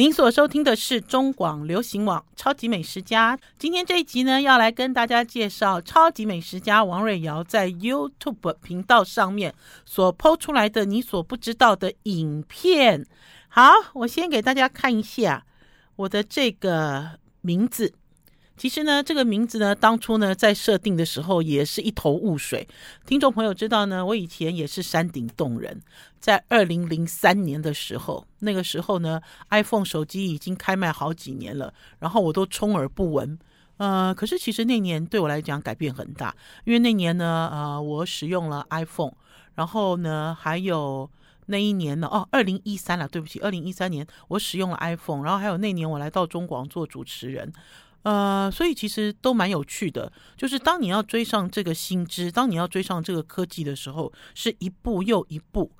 您所收听的是中广流行网《超级美食家》。今天这一集呢，要来跟大家介绍超级美食家王瑞瑶在 YouTube 频道上面所 PO 出来的你所不知道的影片。好，我先给大家看一下我的这个名字。其实呢，这个名字呢，当初呢在设定的时候也是一头雾水。听众朋友知道呢，我以前也是山顶洞人，在二零零三年的时候，那个时候呢，iPhone 手机已经开卖好几年了，然后我都充耳不闻。呃，可是其实那年对我来讲改变很大，因为那年呢，呃，我使用了 iPhone，然后呢，还有那一年呢，哦，二零一三了，对不起，二零一三年我使用了 iPhone，然后还有那年我来到中广做主持人。呃，所以其实都蛮有趣的，就是当你要追上这个新知，当你要追上这个科技的时候，是一步又一步。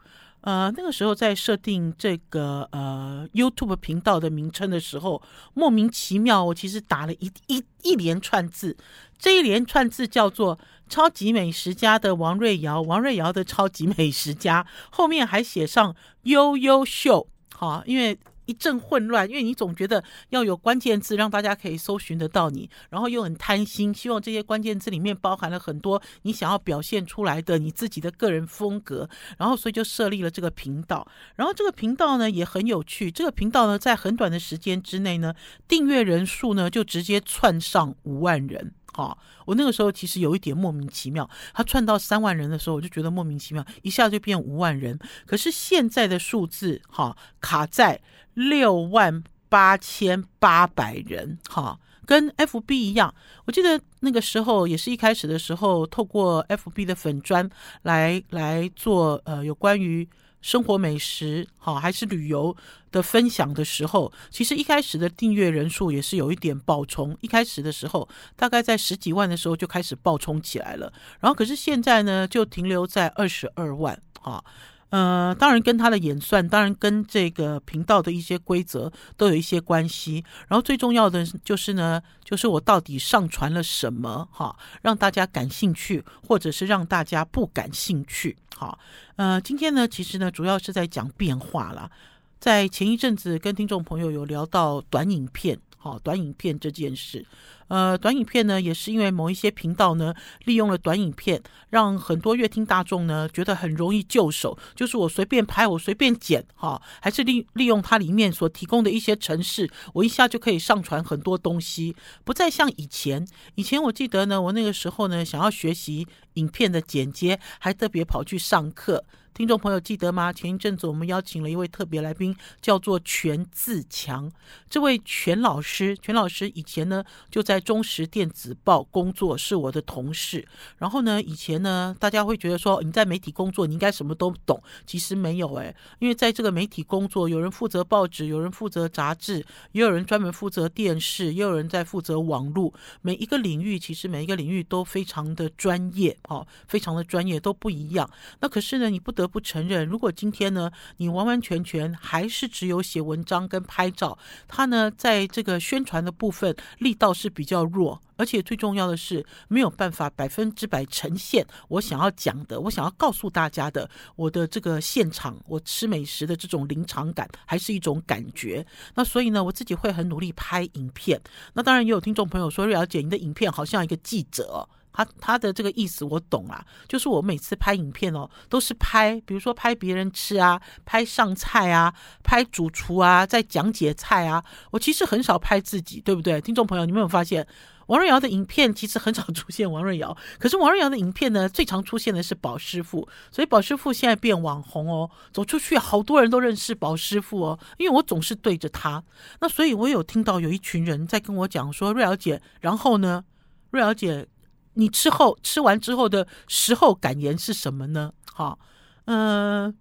呃，那个时候在设定这个呃 YouTube 频道的名称的时候，莫名其妙，我其实打了一一一连串字，这一连串字叫做“超级美食家”的王瑞瑶，王瑞瑶的超级美食家，后面还写上“优优秀”，好，因为。一阵混乱，因为你总觉得要有关键字让大家可以搜寻得到你，然后又很贪心，希望这些关键字里面包含了很多你想要表现出来的你自己的个人风格，然后所以就设立了这个频道。然后这个频道呢也很有趣，这个频道呢在很短的时间之内呢，订阅人数呢就直接窜上五万人。好，我那个时候其实有一点莫名其妙，他窜到三万人的时候，我就觉得莫名其妙，一下就变五万人。可是现在的数字，哈，卡在六万八千八百人，哈，跟 FB 一样。我记得那个时候也是一开始的时候，透过 FB 的粉砖来来做，呃，有关于。生活美食好，还是旅游的分享的时候，其实一开始的订阅人数也是有一点爆冲。一开始的时候，大概在十几万的时候就开始爆冲起来了。然后，可是现在呢，就停留在二十二万啊。呃，当然跟他的演算，当然跟这个频道的一些规则都有一些关系。然后最重要的就是呢，就是我到底上传了什么哈，让大家感兴趣，或者是让大家不感兴趣。好，呃，今天呢，其实呢，主要是在讲变化啦。在前一阵子跟听众朋友有聊到短影片。好，短影片这件事，呃，短影片呢，也是因为某一些频道呢，利用了短影片，让很多乐听大众呢觉得很容易就手，就是我随便拍，我随便剪，哈，还是利利用它里面所提供的一些程式，我一下就可以上传很多东西，不再像以前。以前我记得呢，我那个时候呢，想要学习影片的剪接，还特别跑去上课。听众朋友记得吗？前一阵子我们邀请了一位特别来宾，叫做全自强。这位全老师，全老师以前呢就在中时电子报工作，是我的同事。然后呢，以前呢大家会觉得说你在媒体工作，你应该什么都懂。其实没有诶，因为在这个媒体工作，有人负责报纸，有人负责杂志，也有人专门负责电视，也有人在负责网络。每一个领域，其实每一个领域都非常的专业，哦，非常的专业，都不一样。那可是呢，你不得。不承认，如果今天呢，你完完全全还是只有写文章跟拍照，他呢，在这个宣传的部分力道是比较弱，而且最重要的是没有办法百分之百呈现我想要讲的，我想要告诉大家的，我的这个现场我吃美食的这种临场感，还是一种感觉。那所以呢，我自己会很努力拍影片。那当然也有听众朋友说，瑞瑶姐，你的影片好像一个记者。他他的这个意思我懂啦，就是我每次拍影片哦，都是拍，比如说拍别人吃啊，拍上菜啊，拍主厨啊，在讲解菜啊。我其实很少拍自己，对不对？听众朋友，你们有没有发现，王瑞瑶的影片其实很少出现王瑞瑶，可是王瑞瑶的影片呢，最常出现的是宝师傅。所以宝师傅现在变网红哦，走出去好多人都认识宝师傅哦，因为我总是对着他。那所以我有听到有一群人在跟我讲说，瑞瑶姐，然后呢，瑞瑶姐。你吃后吃完之后的时候感言是什么呢？哈，嗯，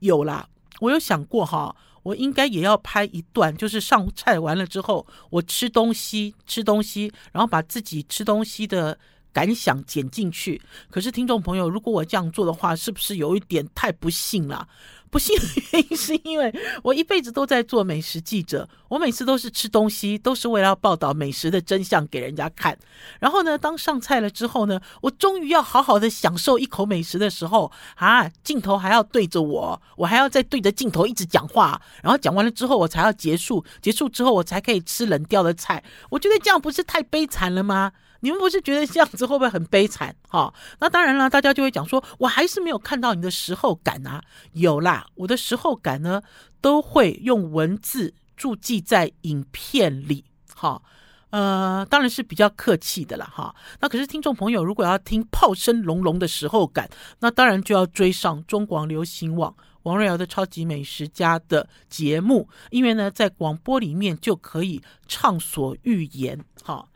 有啦，我有想过哈，我应该也要拍一段，就是上菜完了之后，我吃东西吃东西，然后把自己吃东西的感想剪进去。可是听众朋友，如果我这样做的话，是不是有一点太不幸了？不幸的原因是因为我一辈子都在做美食记者，我每次都是吃东西，都是为了要报道美食的真相给人家看。然后呢，当上菜了之后呢，我终于要好好的享受一口美食的时候，啊，镜头还要对着我，我还要再对着镜头一直讲话，然后讲完了之后我才要结束，结束之后我才可以吃冷掉的菜。我觉得这样不是太悲惨了吗？你们不是觉得这样子会不会很悲惨？哈、那当然了，大家就会讲说，我还是没有看到你的时候感啊。有啦，我的时候感呢，都会用文字注记在影片里。哈、呃，当然是比较客气的了。哈、那可是听众朋友如果要听炮声隆隆的时候感，那当然就要追上中广流行网王瑞瑶的超级美食家的节目，因为呢，在广播里面就可以畅所欲言。哈、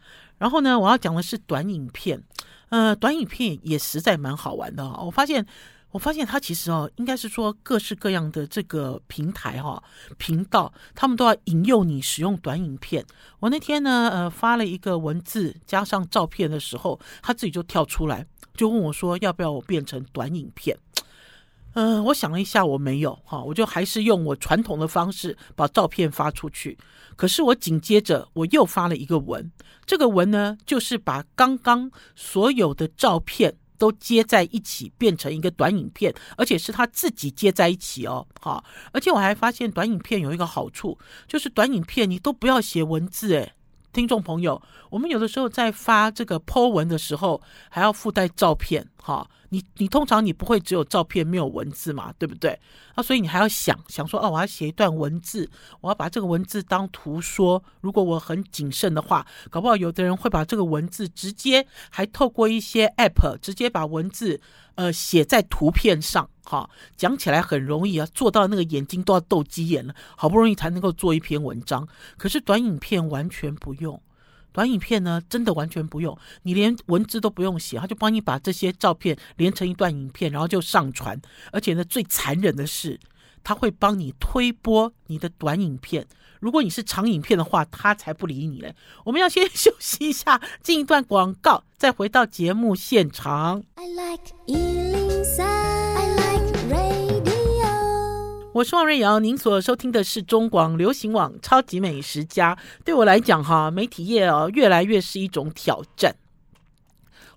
然后呢，我要讲的是短影片，呃，短影片也实在蛮好玩的哦。我发现，我发现它其实哦，应该是说各式各样的这个平台哈、频道，他们都要引诱你使用短影片。我那天呢，呃，发了一个文字加上照片的时候，他自己就跳出来，就问我说，要不要我变成短影片？嗯、我想了一下，我没有哈，我就还是用我传统的方式把照片发出去。可是我紧接着我又发了一个文，这个文呢，就是把刚刚所有的照片都接在一起，变成一个短影片，而且是他自己接在一起哦，哈。而且我还发现短影片有一个好处，就是短影片你都不要写文字，诶，听众朋友，我们有的时候在发这个 po 文的时候，还要附带照片，哈。你你通常你不会只有照片没有文字嘛，对不对？啊，所以你还要想想说，哦，我要写一段文字，我要把这个文字当图说。如果我很谨慎的话，搞不好有的人会把这个文字直接还透过一些 app 直接把文字呃写在图片上，哈，讲起来很容易啊，做到那个眼睛都要斗鸡眼了，好不容易才能够做一篇文章。可是短影片完全不用。短影片呢，真的完全不用，你连文字都不用写，他就帮你把这些照片连成一段影片，然后就上传。而且呢，最残忍的是，他会帮你推播你的短影片。如果你是长影片的话，他才不理你嘞。我们要先休息一下，进一段广告，再回到节目现场。I like 我是王瑞瑶，您所收听的是中广流行网《超级美食家》。对我来讲，哈，媒体业哦，越来越是一种挑战。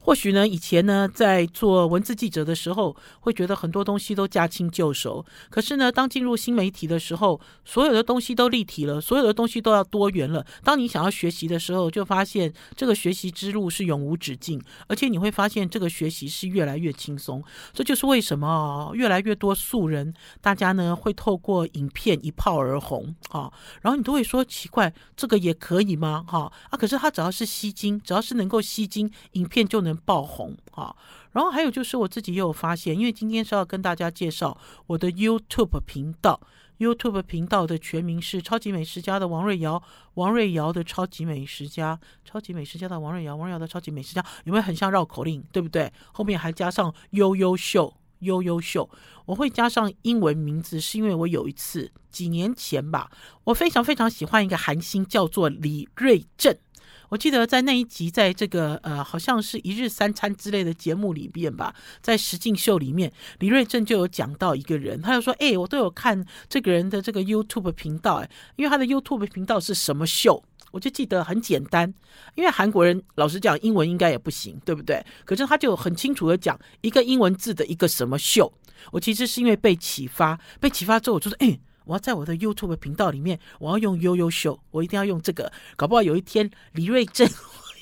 或许呢，以前呢，在做文字记者的时候，会觉得很多东西都驾轻就熟。可是呢，当进入新媒体的时候，所有的东西都立体了，所有的东西都要多元了。当你想要学习的时候，就发现这个学习之路是永无止境，而且你会发现这个学习是越来越轻松。这就是为什么哦，越来越多素人，大家呢会透过影片一炮而红啊。然后你都会说奇怪，这个也可以吗？哈啊，可是他只要是吸睛，只要是能够吸睛，影片就能。爆红啊！然后还有就是我自己也有发现，因为今天是要跟大家介绍我的 YouTube 频道。YouTube 频道的全名是“超级美食家”的王瑞瑶，王瑞瑶的超级美食家，超级美食家的王瑞瑶，王瑞瑶的超级美食家，有没有很像绕口令？对不对？后面还加上悠悠秀，悠悠秀。我会加上英文名字，是因为我有一次几年前吧，我非常非常喜欢一个韩星，叫做李瑞镇。我记得在那一集，在这个呃，好像是一日三餐之类的节目里面吧，在实境秀里面，李瑞镇就有讲到一个人，他就说：“哎，我都有看这个人的这个 YouTube 频道，哎，因为他的 YouTube 频道是什么秀？我就记得很简单，因为韩国人老实讲英文应该也不行，对不对？可是他就很清楚的讲一个英文字的一个什么秀。我其实是因为被启发，被启发之后，我就说：哎。”我要在我的 YouTube 频道里面，我要用悠悠秀，我一定要用这个。搞不好有一天李瑞珍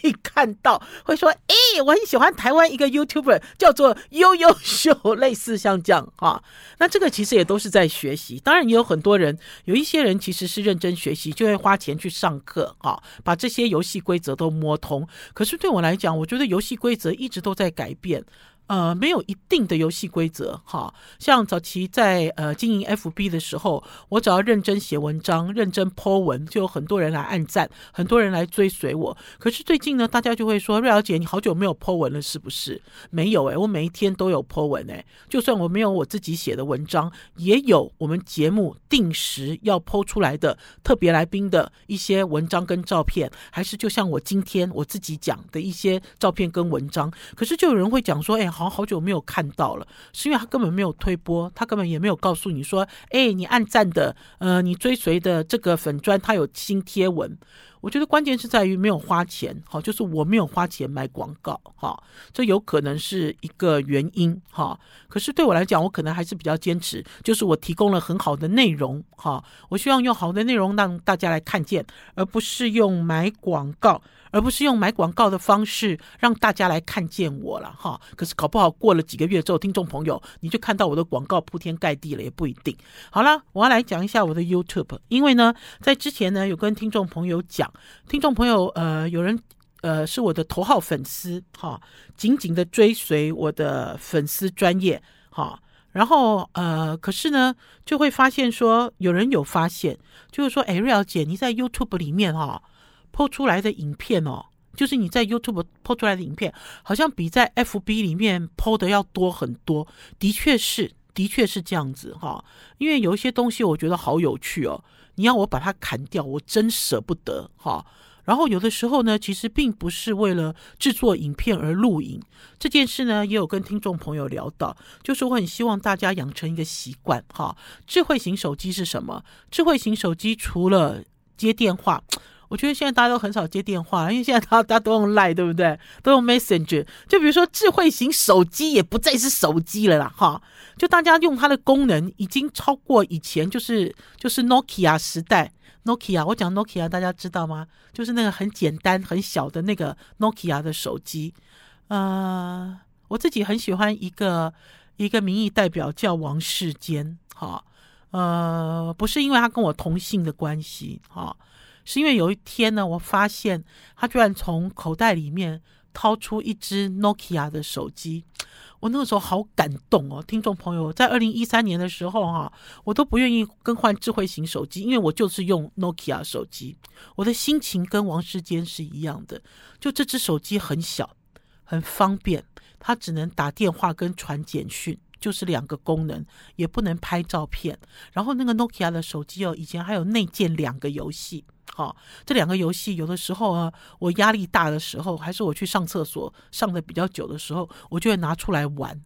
会看到，会说：“哎、我很喜欢台湾一个 YouTuber 叫做悠悠秀，类似像这样哈。”那这个其实也都是在学习。当然也有很多人，有一些人其实是认真学习，就会花钱去上课哈，把这些游戏规则都摸通。可是对我来讲，我觉得游戏规则一直都在改变。呃，没有一定的游戏规则哈。像早期在呃经营 FB 的时候，我只要认真写文章、认真 po 文，就有很多人来按赞，很多人来追随我。可是最近呢，大家就会说：“瑞瑶姐，你好久没有 po 文了，是不是？”没有诶，我每一天都有 po 文诶。就算我没有我自己写的文章，也有我们节目定时要 po 出来的特别来宾的一些文章跟照片，还是就像我今天我自己讲的一些照片跟文章。可是就有人会讲说：“哎，好。”好像好久没有看到了，是因为他根本没有推播，他根本也没有告诉你说，哎，你按赞的，呃，你追随的这个粉砖，他有新贴文。我觉得关键是在于没有花钱，好，就是我没有花钱买广告，哈，这有可能是一个原因，哈。可是对我来讲，我可能还是比较坚持，就是我提供了很好的内容，哈，我希望用好的内容让大家来看见，而不是用买广告。而不是用买广告的方式让大家来看见我了哈，可是搞不好过了几个月之后，听众朋友你就看到我的广告铺天盖地了，也不一定。好了，我要来讲一下我的 YouTube，因为呢，在之前呢有跟听众朋友讲，听众朋友呃有人呃是我的头号粉丝哈，紧紧的追随我的粉丝专业哈，然后呃可是呢就会发现说有人有发现，就是说哎瑞肴姐你在 YouTube 里面哈。PO 出来的影片哦，就是你在 YouTube PO 出来的影片，好像比在 FB 里面 PO 的要多很多。的确是，的确是这样子哈。因为有一些东西我觉得好有趣哦，你要我把它砍掉，我真舍不得哈。然后有的时候呢，其实并不是为了制作影片而录影这件事呢，也有跟听众朋友聊到，就是我很希望大家养成一个习惯哈。智慧型手机是什么？智慧型手机除了接电话。我觉得现在大家都很少接电话，因为现在大家都用 Line，对不对？都用 Messenger。就比如说智慧型手机也不再是手机了啦，哈。就大家用它的功能已经超过以前，就是就是 Nokia 时代。Nokia，我讲 Nokia，大家知道吗？就是那个很简单很小的那个 Nokia 的手机。呃，我自己很喜欢一个一个民意代表叫王世坚，哈。呃，不是因为他跟我同姓的关系，哈。是因为有一天呢，我发现他居然从口袋里面掏出一支 Nokia 的手机，我那个时候好感动哦。听众朋友，在二零一三年的时候哈，我都不愿意更换智慧型手机，因为我就是用 Nokia 手机。我的心情跟王世坚是一样的，就这只手机很小，很方便，它只能打电话跟传简讯。就是两个功能，也不能拍照片。然后那个 Nokia 的手机哦，以前还有内建两个游戏。好、哦，这两个游戏有的时候啊，我压力大的时候，还是我去上厕所上的比较久的时候，我就会拿出来玩。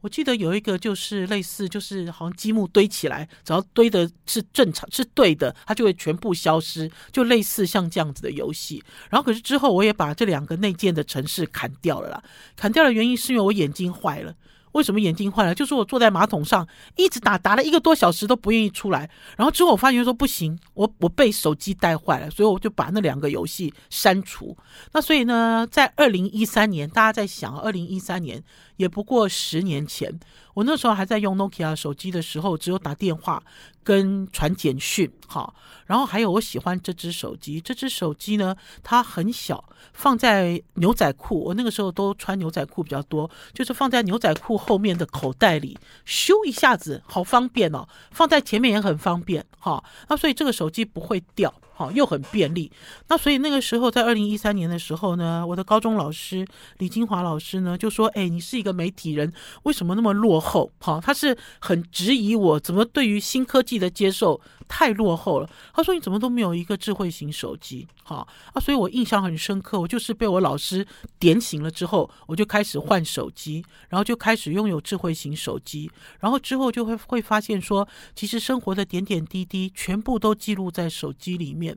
我记得有一个就是类似，就是好像积木堆起来，只要堆的是正常是对的，它就会全部消失，就类似像这样子的游戏。然后可是之后我也把这两个内建的城市砍掉了啦。砍掉的原因是因为我眼睛坏了。为什么眼睛坏了？就是我坐在马桶上一直打，打了一个多小时都不愿意出来。然后之后我发现说不行，我我被手机带坏了，所以我就把那两个游戏删除。那所以呢，在二零一三年，大家在想，二零一三年也不过十年前，我那时候还在用 Nokia 手机的时候，只有打电话跟传简讯。哈，然后还有我喜欢这只手机，这只手机呢，它很小，放在牛仔裤。我那个时候都穿牛仔裤比较多，就是放在牛仔裤后面的口袋里，咻一下子，好方便哦。放在前面也很方便，哈。那所以这个手机不会掉。好，又很便利。那所以那个时候，在二零一三年的时候呢，我的高中老师李金华老师呢就说：“哎，你是一个媒体人，为什么那么落后？”好，他是很质疑我怎么对于新科技的接受太落后了。他说：“你怎么都没有一个智慧型手机？”好啊，所以我印象很深刻。我就是被我老师点醒了之后，我就开始换手机，然后就开始拥有智慧型手机，然后之后就会会发现说，其实生活的点点滴滴全部都记录在手机里面。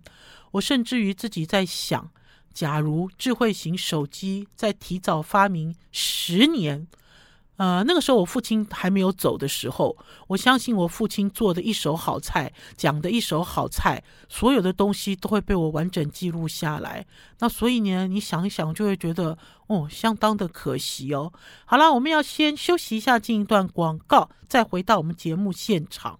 我甚至于自己在想，假如智慧型手机在提早发明十年，呃，那个时候我父亲还没有走的时候，我相信我父亲做的一手好菜，讲的一手好菜，所有的东西都会被我完整记录下来。那所以呢，你想一想，就会觉得哦，相当的可惜哦。好了，我们要先休息一下，进一段广告，再回到我们节目现场。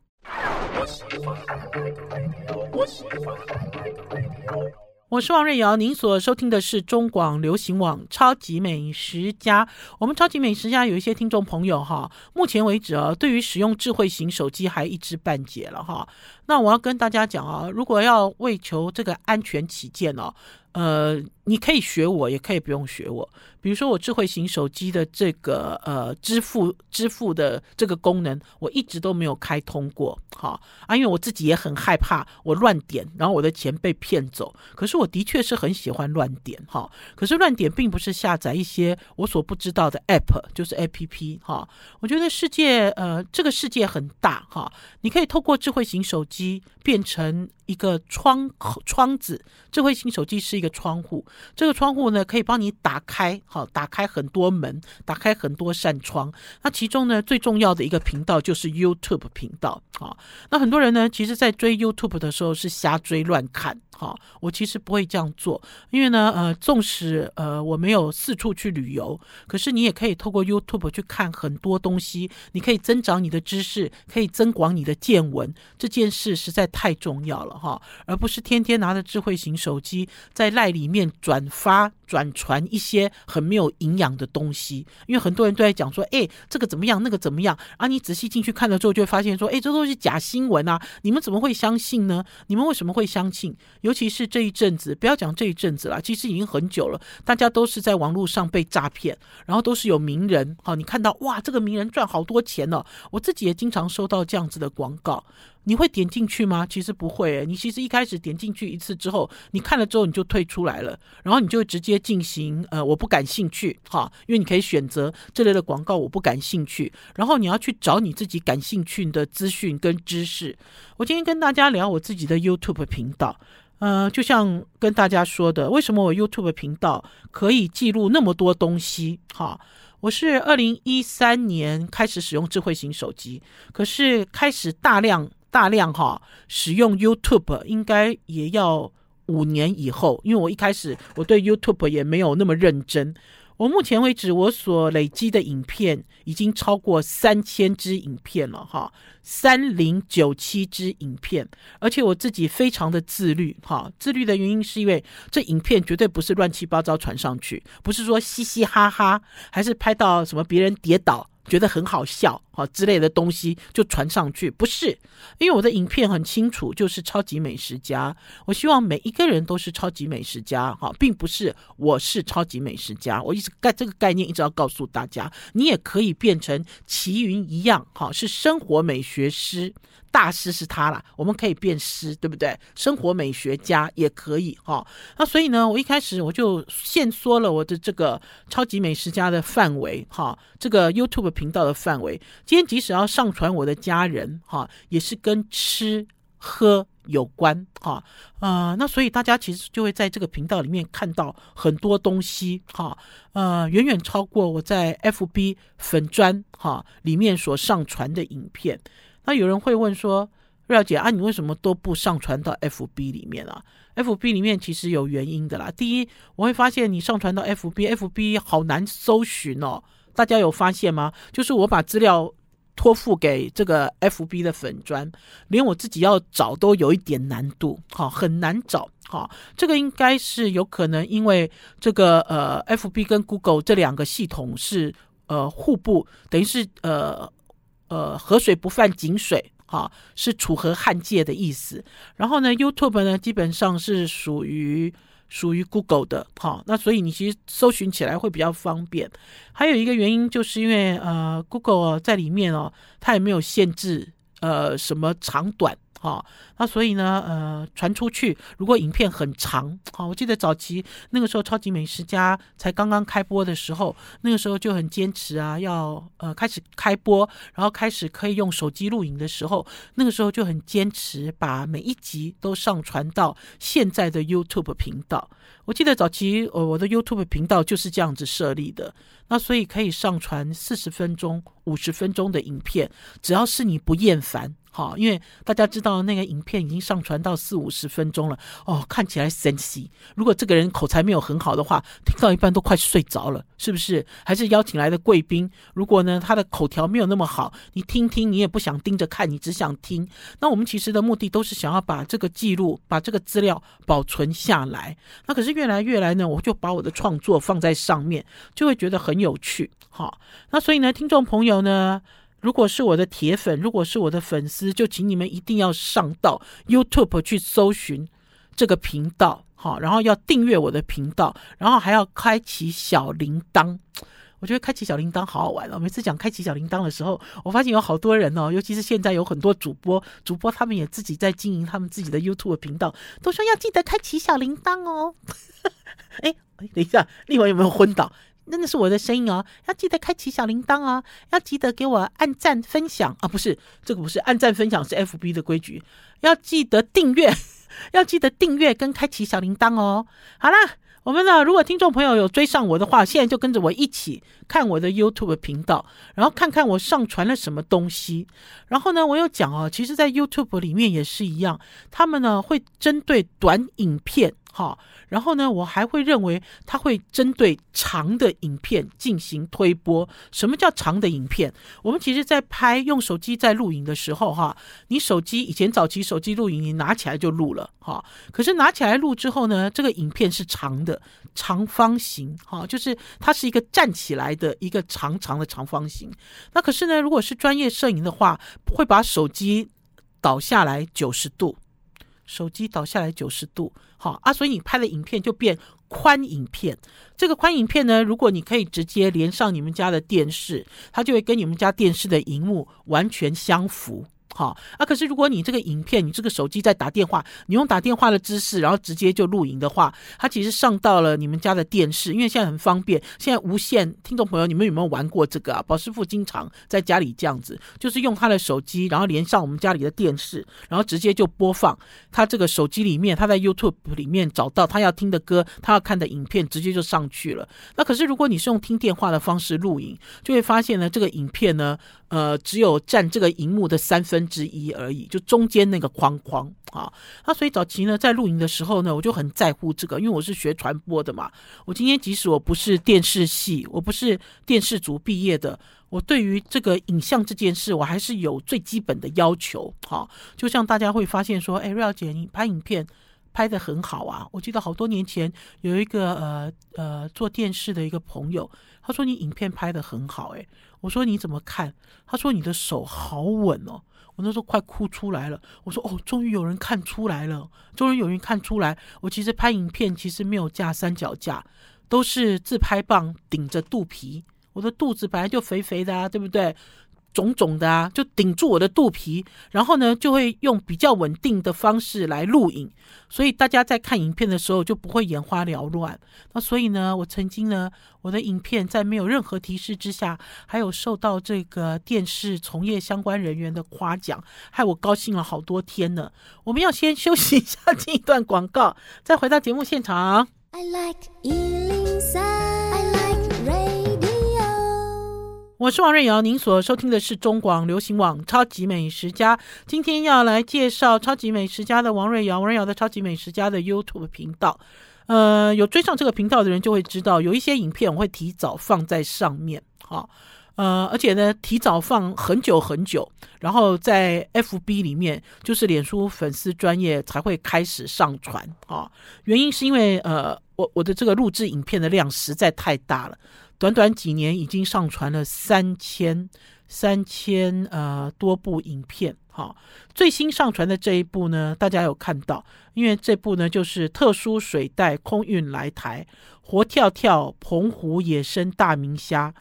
我是王瑞瑶，您所收听的是中广流行网《超级美食家》。我们《超级美食家》有一些听众朋友哈，目前为止啊，对于使用智慧型手机还一知半解了哈。那我要跟大家讲啊，如果要为求这个安全起见哦。呃，你可以学我，也可以不用学我。比如说，我智慧型手机的这个呃支付支付的这个功能，我一直都没有开通过，哈啊，因为我自己也很害怕我乱点，然后我的钱被骗走。可是我的确是很喜欢乱点，哈。可是乱点并不是下载一些我所不知道的 app，就是 app，哈。我觉得世界呃这个世界很大，哈，你可以透过智慧型手机变成一个窗口窗子。智慧型手机是一个窗户，这个窗户呢可以帮你打开。好，打开很多门，打开很多扇窗。那其中呢，最重要的一个频道就是 YouTube 频道。好，那很多人呢，其实在追 YouTube 的时候是瞎追乱看。好，我其实不会这样做，因为呢，呃，纵使呃我没有四处去旅游，可是你也可以透过 YouTube 去看很多东西，你可以增长你的知识，可以增广你的见闻。这件事实在太重要了哈，而不是天天拿着智慧型手机在赖里面转发。转传一些很没有营养的东西，因为很多人都在讲说，哎，这个怎么样，那个怎么样啊？你仔细进去看了之后，就会发现说，哎，这都是假新闻啊！你们怎么会相信呢？你们为什么会相信？尤其是这一阵子，不要讲这一阵子了，其实已经很久了，大家都是在网络上被诈骗，然后都是有名人，好，你看到哇，这个名人赚好多钱哦，我自己也经常收到这样子的广告。你会点进去吗？其实不会。你其实一开始点进去一次之后，你看了之后你就退出来了，然后你就直接进行呃，我不感兴趣哈，因为你可以选择这类的广告我不感兴趣，然后你要去找你自己感兴趣的资讯跟知识。我今天跟大家聊我自己的 YouTube 频道，呃，就像跟大家说的，为什么我 YouTube 频道可以记录那么多东西？哈，我是二零一三年开始使用智慧型手机，可是开始大量。大量哈使用 YouTube 应该也要五年以后，因为我一开始我对 YouTube 也没有那么认真。我目前为止我所累积的影片已经超过三千支影片了哈，三零九七支影片，而且我自己非常的自律哈。自律的原因是因为这影片绝对不是乱七八糟传上去，不是说嘻嘻哈哈，还是拍到什么别人跌倒。觉得很好笑，哈之类的东西就传上去，不是，因为我的影片很清楚，就是超级美食家。我希望每一个人都是超级美食家，哈，并不是我是超级美食家。我一直概这个概念一直要告诉大家，你也可以变成齐云一样，哈，是生活美学师。大师是他啦，我们可以变师，对不对？生活美学家也可以哈。那所以呢，我一开始我就限缩了我的这个超级美食家的范围哈，这个 YouTube 频道的范围。今天即使要上传我的家人哈，也是跟吃喝有关哈。呃，那所以大家其实就会在这个频道里面看到很多东西哈，呃，远远超过我在 FB 粉砖哈里面所上传的影片。那有人会问说：“瑞肴姐啊，你为什么都不上传到 FB 里面啊？FB 里面其实有原因的啦。第一，我会发现你上传到 FB，FB 好难搜寻哦。大家有发现吗？就是我把资料托付给这个 FB 的粉砖，连我自己要找都有一点难度，哈，很难找。哈，这个应该是有可能，因为这个呃，FB 跟 Google 这两个系统是呃互不，等于是呃。”呃，河水不犯井水，哈，是楚河汉界的意思。然后呢，YouTube 呢，基本上是属于属于 Google 的，哈，那所以你其实搜寻起来会比较方便。还有一个原因，就是因为呃，Google 在里面哦，它也没有限制呃什么长短。好，那所以呢，呃，传出去，如果影片很长，好，我记得早期那个时候超级美食家才刚刚开播的时候，那个时候就很坚持啊，要呃开始开播，然后开始可以用手机录影的时候，那个时候就很坚持把每一集都上传到现在的 YouTube 频道。我记得早期呃我的 YouTube 频道就是这样子设立的，那所以可以上传四十分钟、五十分钟的影片，只要是你不厌烦。好，因为大家知道那个影片已经上传到四五十分钟了哦，看起来神奇。如果这个人口才没有很好的话，听到一半都快睡着了，是不是？还是邀请来的贵宾，如果呢他的口条没有那么好，你听听你也不想盯着看，你只想听。那我们其实的目的都是想要把这个记录、把这个资料保存下来。那可是越来越来呢，我就把我的创作放在上面，就会觉得很有趣。好，那所以呢，听众朋友呢。如果是我的铁粉，如果是我的粉丝，就请你们一定要上到 YouTube 去搜寻这个频道，好，然后要订阅我的频道，然后还要开启小铃铛。我觉得开启小铃铛好好玩哦！每次讲开启小铃铛的时候，我发现有好多人哦，尤其是现在有很多主播，主播他们也自己在经营他们自己的 YouTube 频道，都说要记得开启小铃铛哦。哎哎，等一下，立文有没有昏倒？真的是我的声音哦！要记得开启小铃铛哦，要记得给我按赞分享啊！不是这个，不是按赞分享是 FB 的规矩，要记得订阅，要记得订阅跟开启小铃铛哦。好啦。我们呢，如果听众朋友有追上我的话，现在就跟着我一起看我的 YouTube 频道，然后看看我上传了什么东西。然后呢，我有讲哦，其实，在 YouTube 里面也是一样，他们呢会针对短影片。好，然后呢，我还会认为它会针对长的影片进行推播。什么叫长的影片？我们其实，在拍用手机在录影的时候，哈，你手机以前早期手机录影，你拿起来就录了，哈。可是拿起来录之后呢，这个影片是长的，长方形，哈，就是它是一个站起来的一个长长的长方形。那可是呢，如果是专业摄影的话，会把手机倒下来九十度。手机倒下来九十度，好啊，所以你拍的影片就变宽影片。这个宽影片呢，如果你可以直接连上你们家的电视，它就会跟你们家电视的荧幕完全相符。好啊，可是如果你这个影片，你这个手机在打电话，你用打电话的姿势，然后直接就录影的话，它其实上到了你们家的电视，因为现在很方便，现在无线。听众朋友，你们有没有玩过这个啊？宝师傅经常在家里这样子，就是用他的手机，然后连上我们家里的电视，然后直接就播放他这个手机里面，他在 YouTube 里面找到他要听的歌，他要看的影片，直接就上去了。那可是如果你是用听电话的方式录影，就会发现呢，这个影片呢，呃，只有占这个荧幕的三分之一而已，就中间那个框框啊。那所以早期呢，在录影的时候呢，我就很在乎这个，因为我是学传播的嘛。我今天即使我不是电视系，我不是电视组毕业的，我对于这个影像这件事，我还是有最基本的要求。好，就像大家会发现说，哎，瑞肴姐，你拍影片拍得很好啊。我记得好多年前有一个呃呃做电视的一个朋友，他说你影片拍得很好，哎。我说你怎么看？他说你的手好稳哦。我那时候快哭出来了。我说哦，终于有人看出来了，终于有人看出来。我其实拍影片其实没有架三脚架，都是自拍棒顶着肚皮。我的肚子本来就肥肥的啊，对不对？肿肿的啊，就顶住我的肚皮，然后呢，就会用比较稳定的方式来录影，所以大家在看影片的时候就不会眼花缭乱。那所以呢，我曾经呢，我的影片在没有任何提示之下，还有受到这个电视从业相关人员的夸奖，害我高兴了好多天呢。我们要先休息一下，进一段广告，再回到节目现场。I like 我是王瑞瑶，您所收听的是中广流行网超级美食家。今天要来介绍超级美食家的王瑞瑶，王瑞瑶的超级美食家的 YouTube 频道。呃，有追上这个频道的人就会知道，有一些影片我会提早放在上面，哈，呃，而且呢，提早放很久很久，然后在 FB 里面，就是脸书粉丝专业才会开始上传，啊，原因是因为呃，我我的这个录制影片的量实在太大了。短短几年，已经上传了三千三千呃多部影片。好，最新上传的这一部呢，大家有看到，因为这部呢就是特殊水带空运来台，活跳跳澎湖野生大明虾，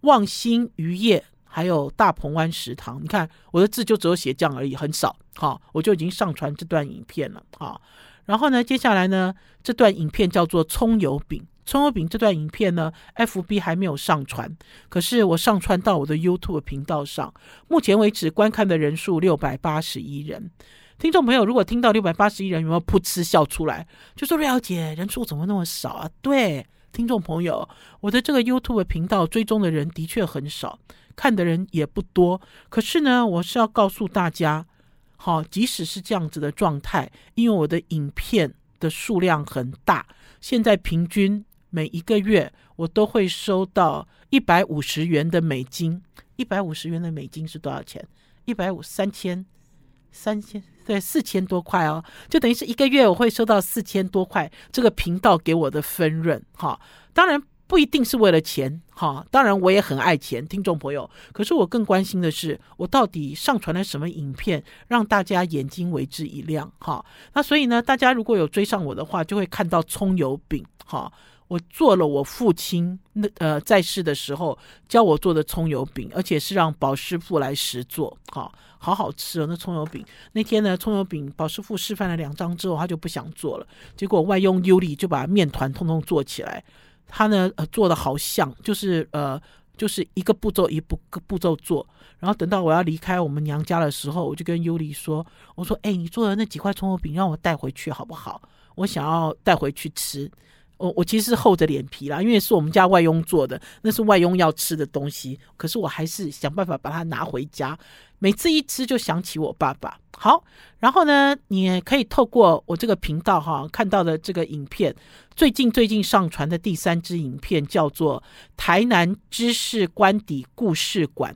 望星渔业，还有大鹏湾食堂。你看我的字就只有写这样而已，很少。好，我就已经上传这段影片了。好，然后呢，接下来呢，这段影片叫做葱油饼。葱油饼这段影片呢，FB 还没有上传，可是我上传到我的 YouTube 频道上，目前为止观看的人数六百八十一人。听众朋友，如果听到六百八十一人，有没有噗嗤笑出来？就说瑞肴姐，人数怎么那么少啊？对，听众朋友，我的这个 YouTube 频道追踪的人的确很少，看的人也不多。可是呢，我是要告诉大家，好，即使是这样子的状态，因为我的影片的数量很大，现在平均。每一个月我都会收到一百五十元的美金，一百五十元的美金是多少钱？一百五三千，三千对四千多块哦，就等于是一个月我会收到四千多块，这个频道给我的分润哈。当然不一定是为了钱，哈，当然我也很爱钱，听众朋友。可是我更关心的是，我到底上传了什么影片，让大家眼睛为之一亮，哈。那所以呢，大家如果有追上我的话，就会看到葱油饼，哈。我做了我父亲那呃在世的时候教我做的葱油饼，而且是让宝师傅来实做，哈，好好吃哦，那葱油饼。那天呢，葱油饼宝师傅示范了两张之后，他就不想做了，结果外佣尤里就把面团通通做起来。他呢，呃，做的好像，就是呃，就是一个步骤一步个步骤做。然后等到我要离开我们娘家的时候，我就跟尤里说：“我说，哎，你做的那几块葱油饼让我带回去好不好？我想要带回去吃。”我我其实是厚着脸皮啦，因为是我们家外佣做的，那是外佣要吃的东西。可是我还是想办法把它拿回家。每次一吃就想起我爸爸。好，然后呢，你可以透过我这个频道哈看到的这个影片，最近最近上传的第三支影片叫做《台南知识官邸故事馆》，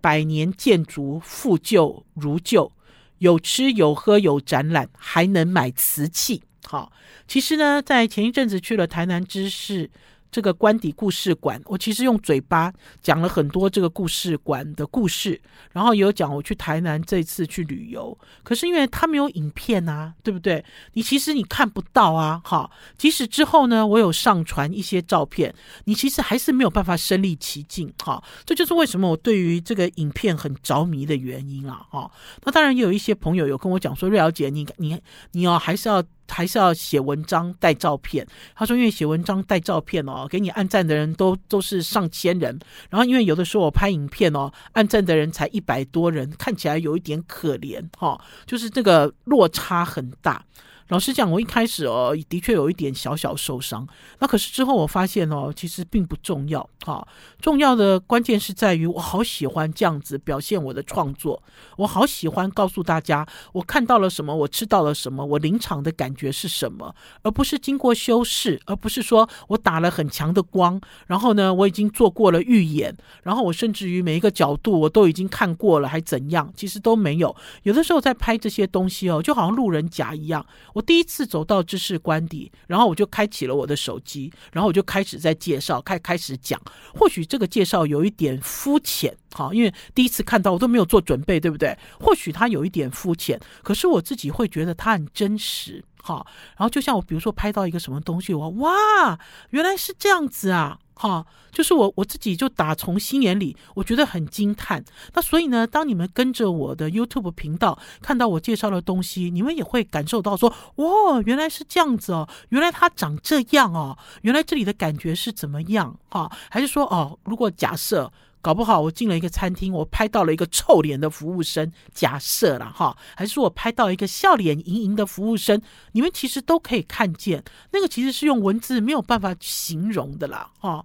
百年建筑复旧如旧，有吃有喝有展览，还能买瓷器。好，其实呢，在前一阵子去了台南知识这个官邸故事馆，我其实用嘴巴讲了很多这个故事馆的故事，然后有讲我去台南这次去旅游。可是因为它没有影片啊，对不对？你其实你看不到啊。哈，即使之后呢，我有上传一些照片，你其实还是没有办法身临其境。哈，这就是为什么我对于这个影片很着迷的原因啊。哈，那当然也有一些朋友有跟我讲说，瑞瑶姐，你你你要还是要。还是要写文章带照片。他说，因为写文章带照片哦，给你按赞的人都都是上千人。然后因为有的时候我拍影片哦，按赞的人才一百多人，看起来有一点可怜哈，就是这个落差很大。老实讲，我一开始哦，的确有一点小小受伤。那可是之后我发现哦，其实并不重要哈。重要的关键是在于，我好喜欢这样子表现我的创作。我好喜欢告诉大家，我看到了什么，我吃到了什么，我临场的感觉是什么，而不是经过修饰，而不是说我打了很强的光，然后呢，我已经做过了预演，然后我甚至于每一个角度我都已经看过了，还怎样？其实都没有。有的时候在拍这些东西哦，就好像路人甲一样，我。第一次走到知识官邸，然后我就开启了我的手机，然后我就开始在介绍，开开始讲。或许这个介绍有一点肤浅，哈，因为第一次看到我都没有做准备，对不对？或许它有一点肤浅，可是我自己会觉得它很真实，哈。然后就像我比如说拍到一个什么东西，我哇，原来是这样子啊。哈，就是我我自己就打从心眼里，我觉得很惊叹。那所以呢，当你们跟着我的 YouTube 频道看到我介绍的东西，你们也会感受到说，哇，原来是这样子哦，原来它长这样哦，原来这里的感觉是怎么样？哈，还是说哦，如果假设搞不好我进了一个餐厅，我拍到了一个臭脸的服务生，假设了哈，还是我拍到一个笑脸盈盈的服务生，你们其实都可以看见，那个其实是用文字没有办法形容的啦，哈。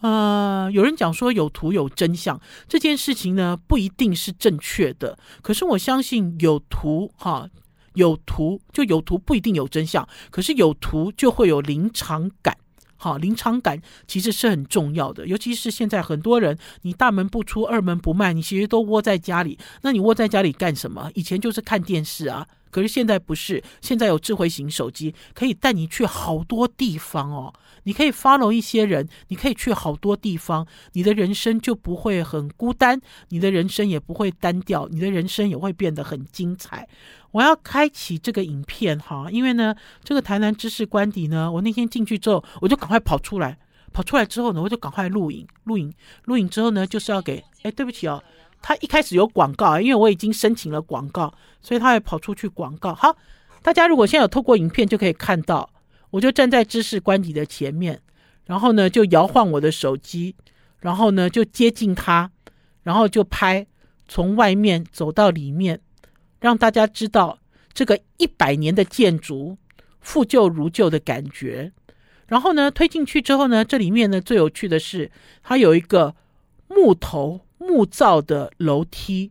呃，有人讲说有图有真相，这件事情呢，不一定是正确的。可是我相信有图哈，有图就有图，不一定有真相。可是有图就会有临场感，好，临场感其实是很重要的。尤其是现在很多人，你大门不出，二门不迈，你其实都窝在家里。那你窝在家里干什么？以前就是看电视啊。可是现在不是，现在有智慧型手机，可以带你去好多地方哦。你可以 follow 一些人，你可以去好多地方，你的人生就不会很孤单，你的人生也不会单调，你的人生也会变得很精彩。我要开启这个影片哈，因为呢，这个台南知识官邸呢，我那天进去之后，我就赶快跑出来，跑出来之后呢，我就赶快录影，录影，录影之后呢，就是要给，哎，对不起哦。他一开始有广告啊，因为我已经申请了广告，所以他会跑出去广告。好，大家如果现在有透过影片就可以看到，我就站在知识官邸的前面，然后呢就摇晃我的手机，然后呢就接近他，然后就拍，从外面走到里面，让大家知道这个一百年的建筑复旧如旧的感觉。然后呢推进去之后呢，这里面呢最有趣的是，它有一个木头。木造的楼梯，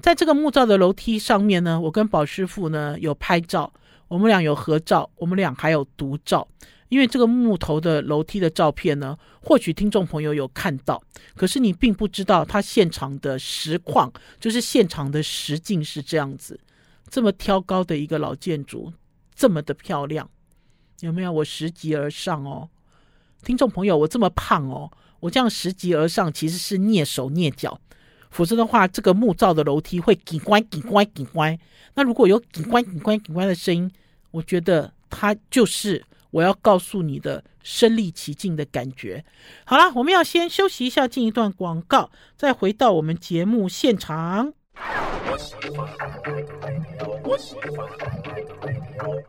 在这个木造的楼梯上面呢，我跟宝师傅呢有拍照，我们俩有合照，我们俩还有独照。因为这个木头的楼梯的照片呢，或许听众朋友有看到，可是你并不知道它现场的实况，就是现场的实境是这样子，这么挑高的一个老建筑，这么的漂亮，有没有？我拾级而上哦。听众朋友，我这么胖哦，我这样拾级而上其实是蹑手蹑脚，否则的话，这个木造的楼梯会紧关紧关紧关。那如果有紧关紧关紧关的声音，我觉得它就是我要告诉你的身历其境的感觉。好了，我们要先休息一下，进一段广告，再回到我们节目现场。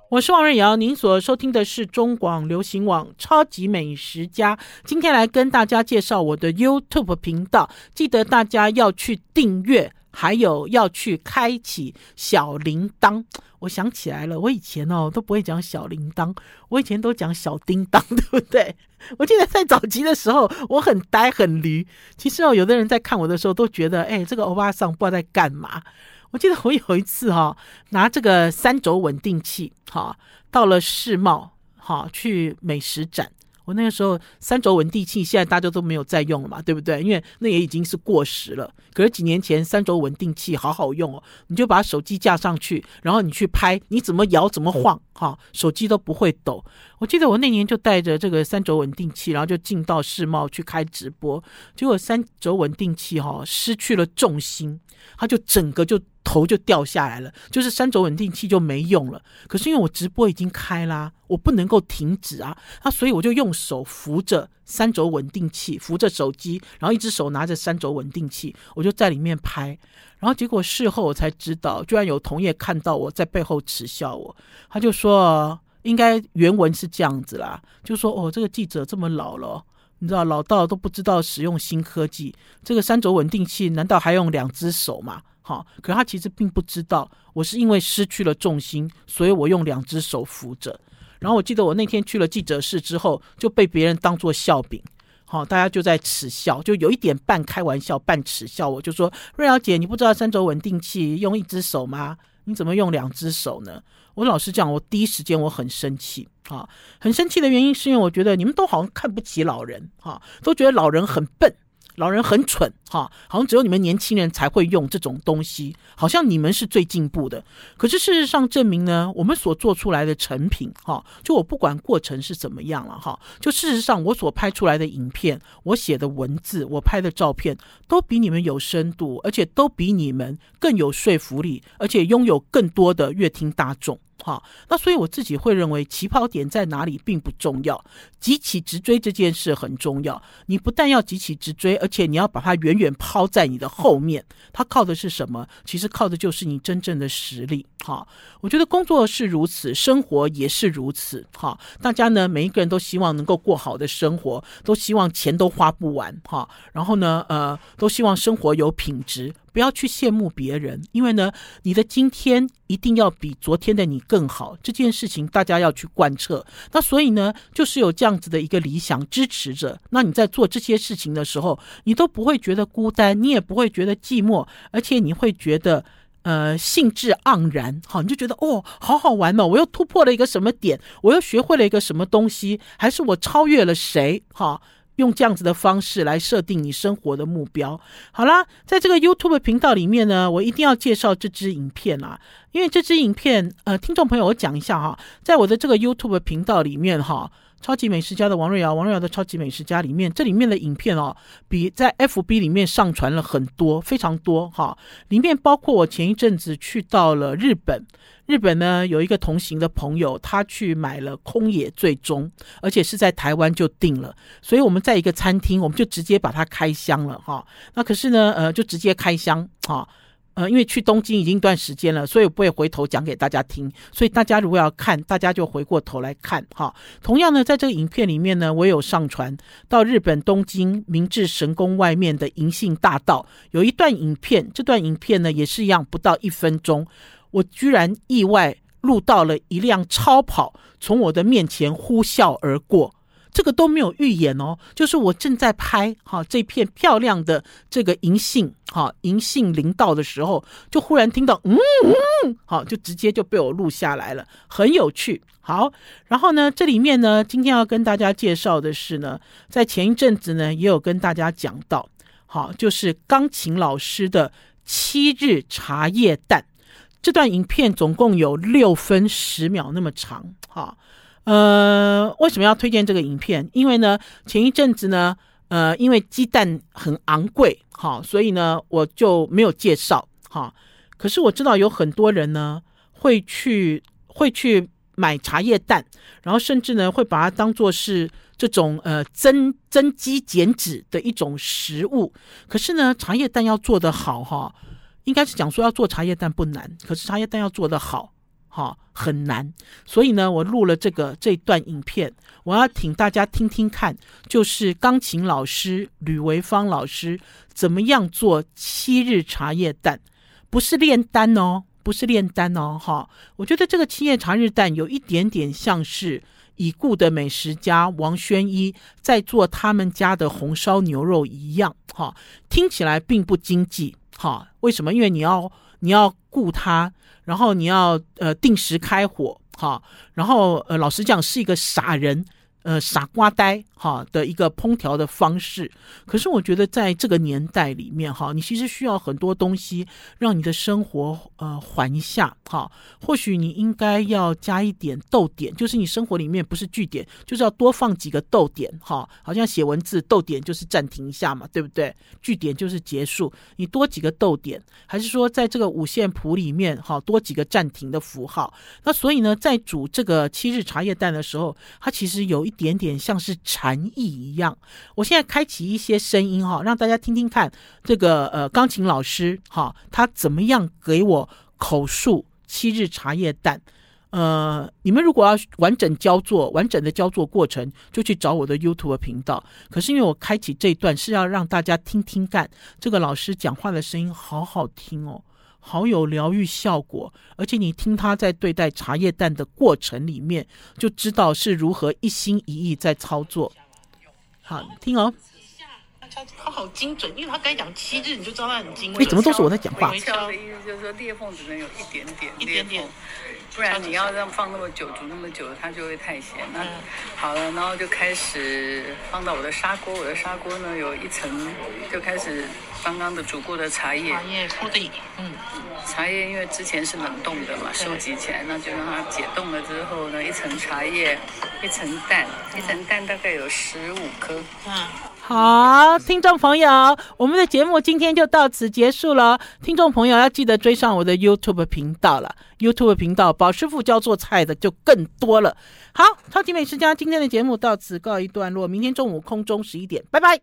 我是王瑞瑶，您所收听的是中广流行网《超级美食家》。今天来跟大家介绍我的 YouTube 频道，记得大家要去订阅，还有要去开启小铃铛。我想起来了，我以前哦都不会讲小铃铛，我以前都讲小叮当，对不对？我记得在早期的时候，我很呆很驴。其实哦，有的人在看我的时候都觉得，哎，这个欧巴桑不知道在干嘛。我记得我有一次哈、哦，拿这个三轴稳定器哈，到了世贸哈去美食展。我那个时候三轴稳定器现在大家都没有在用了嘛，对不对？因为那也已经是过时了。可是几年前三轴稳定器好好用哦，你就把手机架上去，然后你去拍，你怎么摇怎么晃，哈，手机都不会抖。我记得我那年就带着这个三轴稳定器，然后就进到世贸去开直播，结果三轴稳定器哈失去了重心，它就整个就。头就掉下来了，就是三轴稳定器就没用了。可是因为我直播已经开啦，我不能够停止啊，啊，所以我就用手扶着三轴稳定器，扶着手机，然后一只手拿着三轴稳定器，我就在里面拍。然后结果事后我才知道，居然有同业看到我在背后耻笑我，他就说应该原文是这样子啦，就说哦，这个记者这么老了，你知道老到都不知道使用新科技，这个三轴稳定器难道还用两只手吗？好，可是他其实并不知道，我是因为失去了重心，所以我用两只手扶着。然后我记得我那天去了记者室之后，就被别人当作笑柄，好，大家就在耻笑，就有一点半开玩笑，半耻笑。我就说：“瑞瑶姐，你不知道三轴稳定器用一只手吗？你怎么用两只手呢？”我老实讲，我第一时间我很生气，啊，很生气的原因是因为我觉得你们都好像看不起老人，哈，都觉得老人很笨。老人很蠢哈，好像只有你们年轻人才会用这种东西，好像你们是最进步的。可是事实上证明呢，我们所做出来的成品哈，就我不管过程是怎么样了哈，就事实上我所拍出来的影片，我写的文字，我拍的照片，都比你们有深度，而且都比你们更有说服力，而且拥有更多的乐听大众。好，那所以我自己会认为起跑点在哪里并不重要，急起直追这件事很重要。你不但要急起直追，而且你要把它远远抛在你的后面。它靠的是什么？其实靠的就是你真正的实力。好，我觉得工作是如此，生活也是如此。好，大家呢，每一个人都希望能够过好的生活，都希望钱都花不完。哈，然后呢，呃，都希望生活有品质。不要去羡慕别人，因为呢，你的今天一定要比昨天的你更好。这件事情大家要去贯彻。那所以呢，就是有这样子的一个理想支持着。那你在做这些事情的时候，你都不会觉得孤单，你也不会觉得寂寞，而且你会觉得呃兴致盎然。好，你就觉得哦，好好玩哦，我又突破了一个什么点，我又学会了一个什么东西，还是我超越了谁？哈。用这样子的方式来设定你生活的目标。好啦，在这个 YouTube 频道里面呢，我一定要介绍这支影片啊，因为这支影片，呃，听众朋友，我讲一下哈，在我的这个 YouTube 频道里面哈。超级美食家的王瑞瑶，王瑞瑶的超级美食家里面，这里面的影片哦，比在 FB 里面上传了很多，非常多哈。里面包括我前一阵子去到了日本，日本呢有一个同行的朋友，他去买了空野最终，而且是在台湾就订了，所以我们在一个餐厅，我们就直接把它开箱了哈。那可是呢，呃，就直接开箱哈。呃，因为去东京已经一段时间了，所以我不会回头讲给大家听。所以大家如果要看，大家就回过头来看哈。同样呢，在这个影片里面呢，我有上传到日本东京明治神宫外面的银杏大道，有一段影片。这段影片呢也是一样，不到一分钟，我居然意外录到了一辆超跑从我的面前呼啸而过。这个都没有预演哦，就是我正在拍哈这片漂亮的这个银杏哈银杏林道的时候，就忽然听到嗯嗯，好，就直接就被我录下来了，很有趣。好，然后呢，这里面呢，今天要跟大家介绍的是呢，在前一阵子呢，也有跟大家讲到，好，就是钢琴老师的七日茶叶蛋这段影片，总共有六分十秒那么长，哈。呃，为什么要推荐这个影片？因为呢，前一阵子呢，呃，因为鸡蛋很昂贵，哈，所以呢，我就没有介绍，哈。可是我知道有很多人呢，会去会去买茶叶蛋，然后甚至呢，会把它当做是这种呃增增肌减脂的一种食物。可是呢，茶叶蛋要做得好哈，应该是讲说要做茶叶蛋不难，可是茶叶蛋要做得好。好，很难，所以呢，我录了这个这段影片，我要请大家听听看，就是钢琴老师吕维芳老师怎么样做七日茶叶蛋，不是炼丹哦，不是炼丹哦，哈，我觉得这个七叶茶日蛋有一点点像是已故的美食家王宣一在做他们家的红烧牛肉一样，哈，听起来并不经济，哈，为什么？因为你要你要顾他。然后你要呃定时开火，哈，然后呃老实讲是一个傻人。呃，傻瓜呆哈的一个烹调的方式，可是我觉得在这个年代里面哈，你其实需要很多东西让你的生活呃缓一下哈。或许你应该要加一点逗点，就是你生活里面不是句点，就是要多放几个逗点哈。好像写文字逗点就是暂停一下嘛，对不对？句点就是结束，你多几个逗点，还是说在这个五线谱里面哈多几个暂停的符号？那所以呢，在煮这个七日茶叶蛋的时候，它其实有一。点点像是禅意一样，我现在开启一些声音哈，让大家听听看这个呃钢琴老师哈，他怎么样给我口述七日茶叶蛋。呃，你们如果要完整教作完整的教作过程，就去找我的 YouTube 频道。可是因为我开启这一段是要让大家听听看这个老师讲话的声音，好好听哦。好有疗愈效果，而且你听他在对待茶叶蛋的过程里面，就知道是如何一心一意在操作。好，听哦。他好精准，因为他刚讲七日，你就知道他很精准。哎，怎么都是我在讲话？敲的意思就是说裂缝只能有一点点，一点点，不然你要让放那么久，煮那么久，它就会太咸。那好了，然后就开始放到我的砂锅，我的砂锅呢有一层，就开始刚刚的煮过的茶叶。茶叶铺底，嗯，茶叶因为之前是冷冻的嘛，收集起来，那就让它解冻了之后呢，一层茶叶，一层蛋，一层蛋大概有十五颗，嗯。好，听众朋友，我们的节目今天就到此结束了。听众朋友要记得追上我的 YouTube 频道了，YouTube 频道宝师傅教做菜的就更多了。好，超级美食家今天的节目到此告一段落，明天中午空中十一点，拜拜。